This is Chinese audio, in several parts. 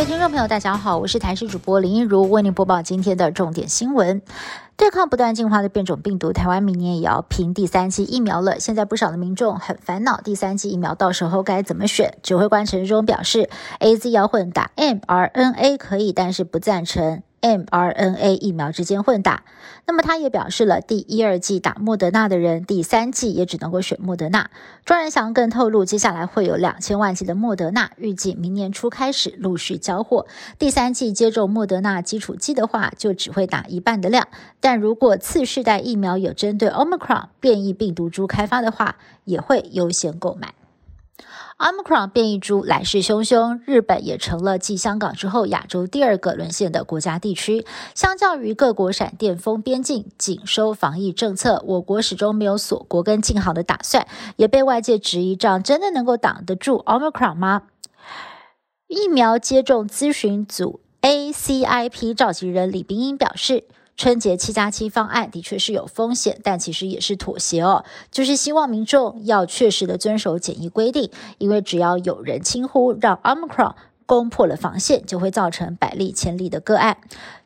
位听众朋友，大家好，我是台视主播林一如，为您播报今天的重点新闻。对抗不断进化的变种病毒，台湾明年也要拼第三剂疫苗了。现在不少的民众很烦恼，第三剂疫苗到时候该怎么选？指挥官陈忠表示，A Z 要混打 mRNA 可以，但是不赞成。mRNA 疫苗之间混打，那么他也表示了，第一、二季打莫德纳的人，第三季也只能够选莫德纳。庄仁祥更透露，接下来会有两千万剂的莫德纳，预计明年初开始陆续交货。第三季接种莫德纳基础剂的话，就只会打一半的量。但如果次世代疫苗有针对 Omicron 变异病毒株开发的话，也会优先购买。Omicron 变异株来势汹汹，日本也成了继香港之后亚洲第二个沦陷的国家地区。相较于各国闪电封边境、紧收防疫政策，我国始终没有锁国跟禁航的打算，也被外界质疑，这样真的能够挡得住 Omicron 吗？疫苗接种咨询组 ACIP 召集人李冰英表示。春节七加七方案的确是有风险，但其实也是妥协哦，就是希望民众要确实的遵守检疫规定，因为只要有人轻忽，让 Omicron 攻破了防线，就会造成百例千例的个案。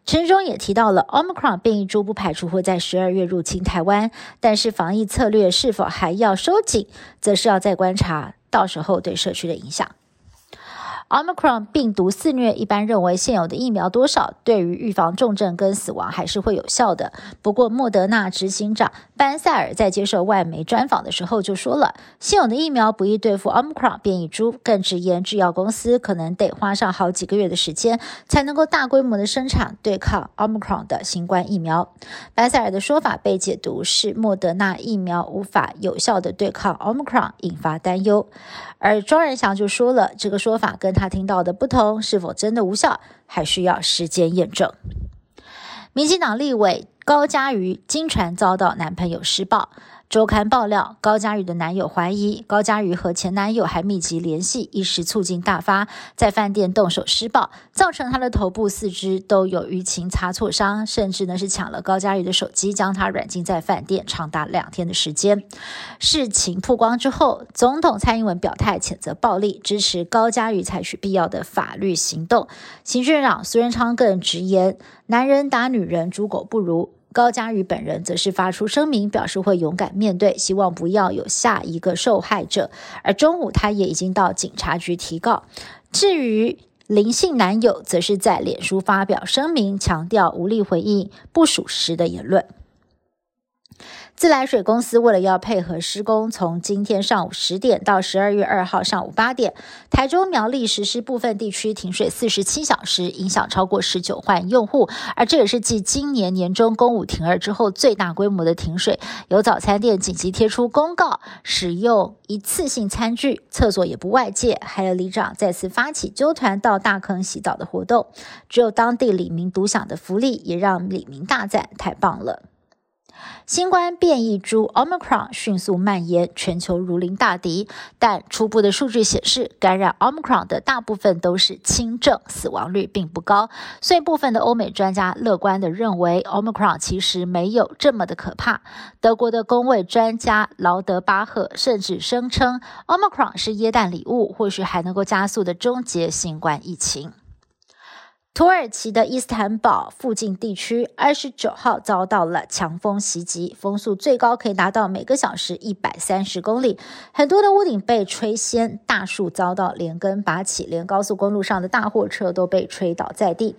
陈中也提到了 Omicron 变异株不排除会在十二月入侵台湾，但是防疫策略是否还要收紧，则是要再观察到时候对社区的影响。Omicron 病毒肆虐，一般认为现有的疫苗多少对于预防重症跟死亡还是会有效的。不过，莫德纳执行长班塞尔在接受外媒专访的时候就说了，现有的疫苗不易对付 Omicron 变异株，更直言制药公司可能得花上好几个月的时间才能够大规模的生产对抗 Omicron 的新冠疫苗。班塞尔的说法被解读是莫德纳疫苗无法有效的对抗 Omicron，引发担忧。而庄仁祥就说了，这个说法跟他听到的不同，是否真的无效，还需要时间验证。民进党立委高嘉瑜经传遭到男朋友施暴。周刊爆料，高嘉瑜的男友怀疑高嘉瑜和前男友还密集联系，一时醋劲大发，在饭店动手施暴，造成他的头部、四肢都有淤青、擦挫伤，甚至呢是抢了高嘉瑜的手机，将他软禁在饭店长达两天的时间。事情曝光之后，总统蔡英文表态谴责暴力，支持高嘉瑜采取必要的法律行动。行政长苏贞昌更直言：“男人打女人，猪狗不如。”高佳瑜本人则是发出声明，表示会勇敢面对，希望不要有下一个受害者。而中午，他也已经到警察局提告。至于林姓男友，则是在脸书发表声明，强调无力回应不属实的言论。自来水公司为了要配合施工，从今天上午十点到十二月二号上午八点，台中苗栗实施部分地区停水四十七小时，影响超过十九万用户。而这也是继今年年中公务停二之后最大规模的停水。有早餐店紧急贴出公告，使用一次性餐具，厕所也不外借。还有里长再次发起揪团到大坑洗澡的活动，只有当地李民独享的福利，也让李民大赞太棒了。新冠变异株 Omicron 迅速蔓延，全球如临大敌。但初步的数据显示，感染 Omicron 的大部分都是轻症，死亡率并不高。所以，部分的欧美专家乐观地认为，Omicron 其实没有这么的可怕。德国的公卫专家劳德巴赫甚至声称，Omicron 是耶诞礼物，或许还能够加速的终结新冠疫情。土耳其的伊斯坦堡附近地区，二十九号遭到了强风袭击，风速最高可以达到每个小时一百三十公里，很多的屋顶被吹掀，大树遭到连根拔起，连高速公路上的大货车都被吹倒在地，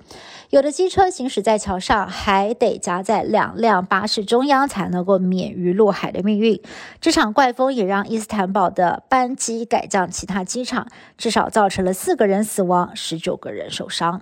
有的机车行驶在桥上，还得夹在两辆巴士中央才能够免于落海的命运。这场怪风也让伊斯坦堡的班机改降其他机场，至少造成了四个人死亡，十九个人受伤。